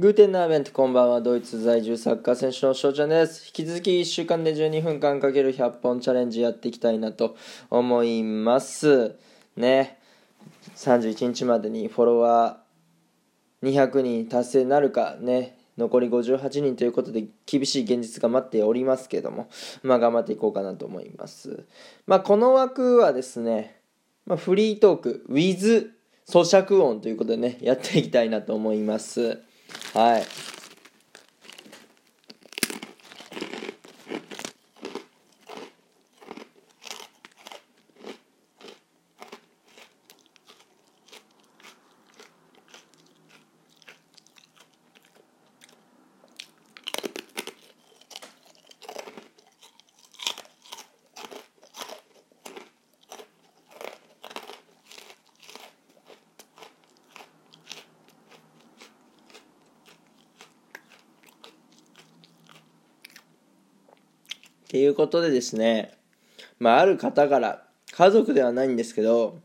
グーテンナーベントこんばんはドイツ在住サッカー選手の翔ちゃんです。引き続き1週間で12分間かける100本チャレンジやっていきたいなと思います。ね。31日までにフォロワー200人達成なるかね。残り58人ということで厳しい現実が待っておりますけども。まあ頑張っていこうかなと思います。まあこの枠はですね、まあ、フリートーク with 咀嚼音ということでねやっていきたいなと思います。はい。ていうことでですね、まあ、ある方から、家族ではないんですけど、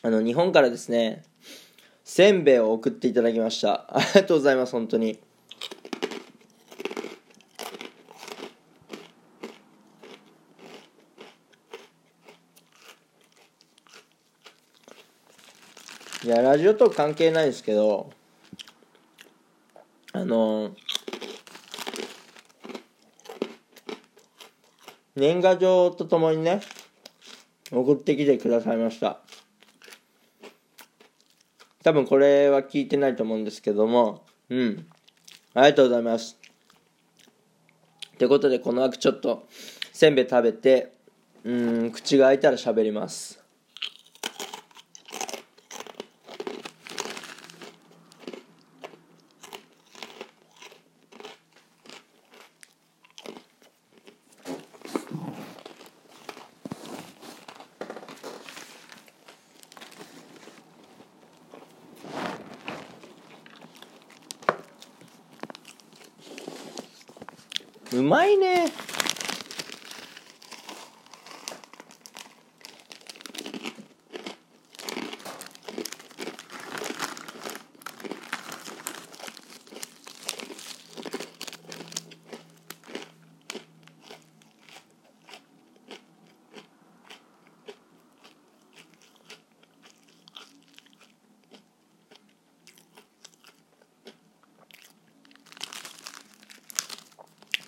あの、日本からですね、せんべいを送っていただきました。ありがとうございます、本当に。いや、ラジオと関係ないですけど、あの年賀状とともにね、送ってきてくださいました。多分これは聞いてないと思うんですけども、うん。ありがとうございます。ということで、この枠ちょっと、せんべい食べて、うん、口が開いたら喋ります。うまいね。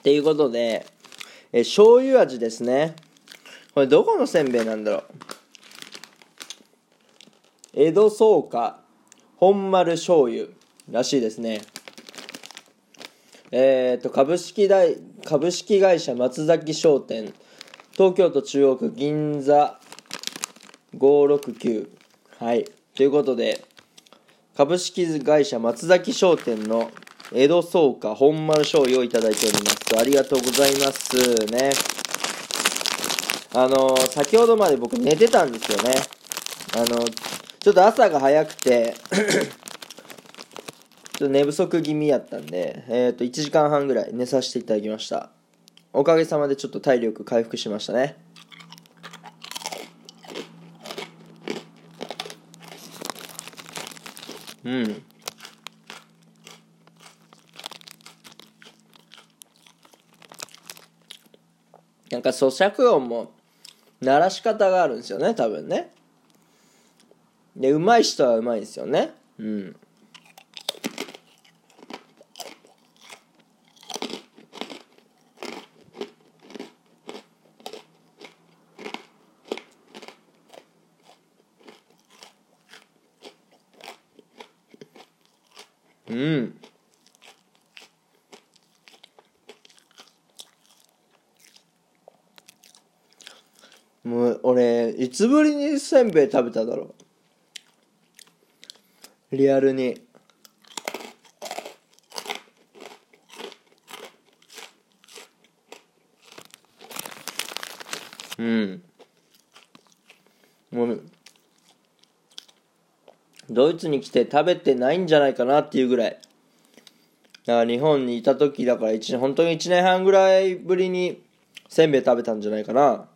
ていうことで、え醤油味ですね。これどこのせんべいなんだろう？江戸草加本丸醤油らしいですね。えっ、ー、と、株式大、株式会社松崎商店、東京都中央区銀座569。はい。ということで、株式会社松崎商店の江戸草加本丸醤油をいただいております。ありがとうございますね。あの、先ほどまで僕寝てたんですよね。あの、ちょっと朝が早くて ちょっと寝不足気味やったんで、えっ、ー、と、1時間半ぐらい寝させていただきました。おかげさまでちょっと体力回復しましたね。うん。なんか咀嚼音も鳴らし方があるんですよね多分ね。で上手い人は上手いんですよね。うん。うん。俺いつぶりにせんべい食べただろう。リアルに。うん。もうドイツに来て食べてないんじゃないかなっていうぐらい。だから日本にいた時だから本当に1年半ぐらいぶりにせんべい食べたんじゃないかな。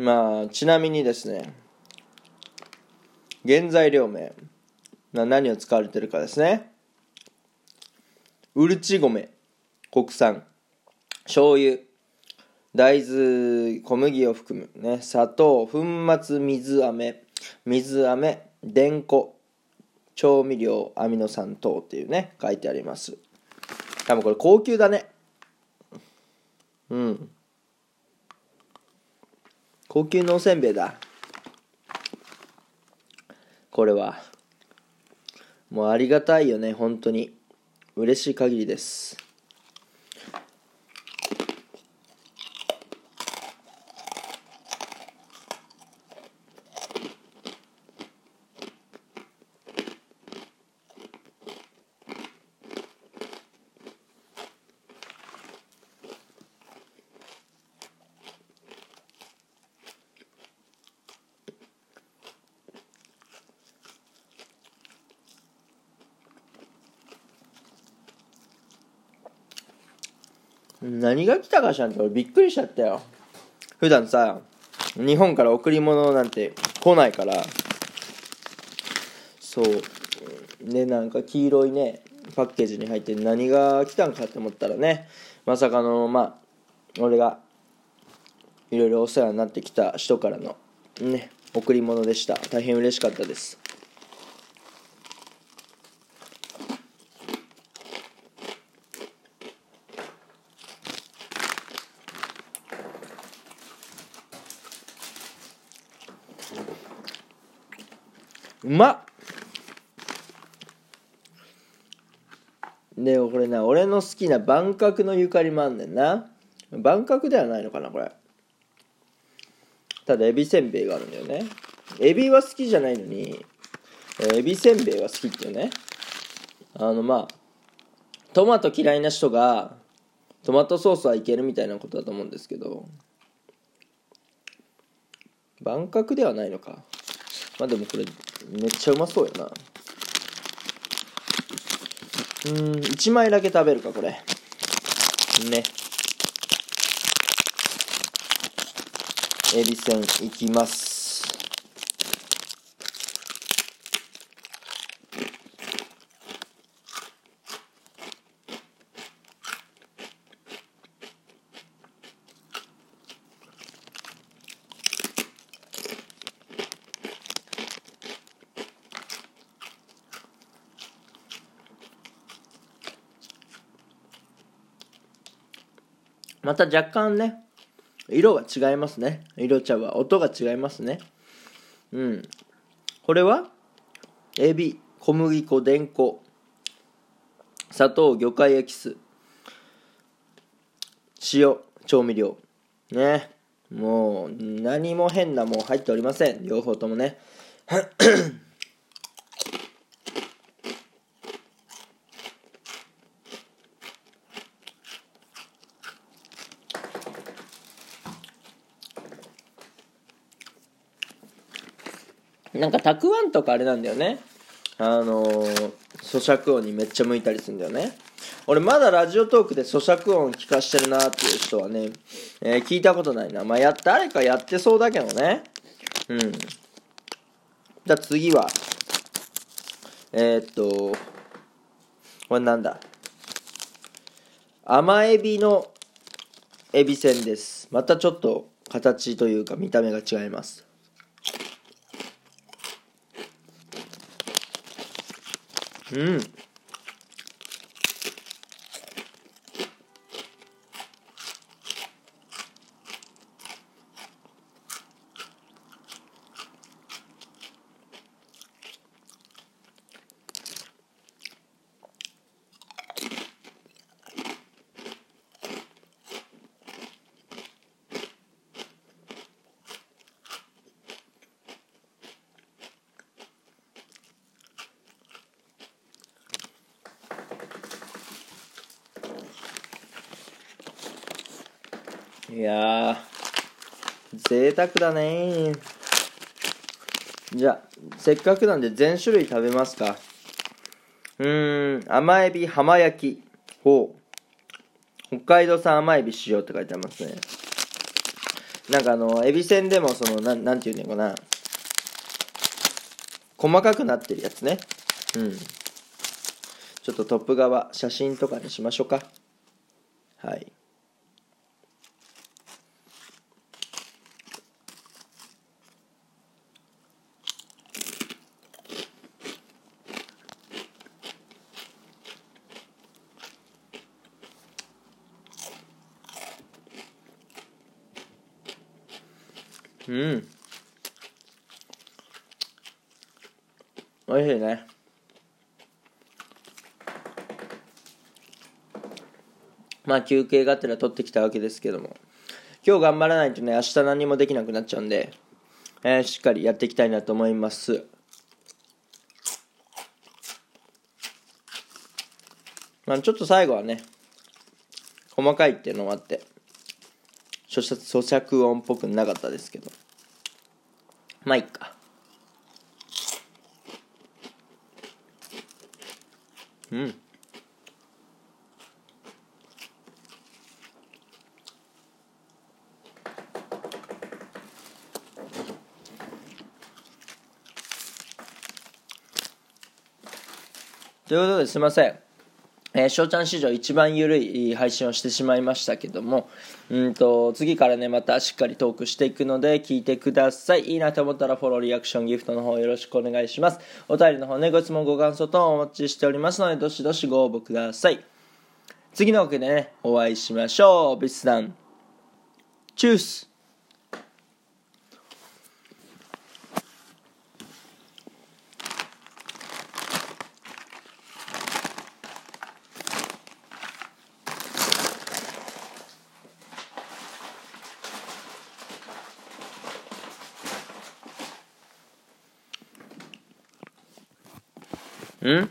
まあちなみにですね原材料名何を使われてるかですね。うるち米国産。醤油大豆小麦を含む、ね、砂糖粉末水飴水飴で粉調味料アミノ酸等っていうね書いてあります。多分これ高級だね。うん。高級のおせんべいだ。これはもうありがたいよね本当に。嬉しい限りです。何が来たかしらんって俺びっくりしちゃったよ。普段さ日本から贈り物なんて来ないから。そう。でなんか黄色いねパッケージに入って何が来たんかって思ったらねまさかのまあ俺がいろいろお世話になってきた人からのね贈り物でした。大変嬉しかったです。うまっ。でこれな俺の好きな万角のゆかりもあんねんな。万角ではないのかなこれ。ただエビせんべいがあるんだよね。エビは好きじゃないのにエビせんべいは好きっていうね。あのまあトマト嫌いな人がトマトソースはいけるみたいなことだと思うんですけど。万角ではないのか。まあでもこれめっちゃうまそうやな。うん一枚だけ食べるかこれ。ね。エビせんいきます。また若干ね色が違いますね。色茶は音が違いますね。うん。これはエビ小麦粉でん粉砂糖魚介エキス塩調味料。ね。もう何も変なもん入っておりません。両方ともね。なんかたくあんとかあれなんだよね。あのー、咀嚼音にめっちゃ向いたりするんだよね。俺まだラジオトークで咀嚼音聞かしてるなっていう人はね、えー、聞いたことないな。まあや誰かやってそうだけどね。うん。じゃあ次は。えー、っとこれなんだ？甘エビのエビせんです。またちょっと形というか見た目が違います。ういや贅沢だね。じゃあせっかくなんで全種類食べますか。うーん甘エビ浜焼き。ほう。北海道産甘エビ塩って書いてありますね。なんかあのエビせんでもそのなんなんていうのかな。細かくなってるやつね。うん。ちょっとトップ側写真とかにしましょうか。はい。うん。おいしいね。まあ休憩がてら取ってきたわけですけども。今日頑張らないとね明日何もできなくなっちゃうんで、えー、しっかりやっていきたいなと思います。まあちょっと最後はね細かいっていうのもあって。咀嚼音っぽくなかったですけど。まあいっか。うん。ということですいません。えー、翔ちゃん史上一番緩い配信をしてしまいましたけどもうんと次からねまたしっかりトークしていくので聞いてください。いいなと思ったらフォローリアクションギフトの方よろしくお願いします。お便りの方ねご質問ご感想とお待ちしておりますのでどしどしご応募ください。次のわけでねお会いしましょう。ビスダンチュース。Hmm?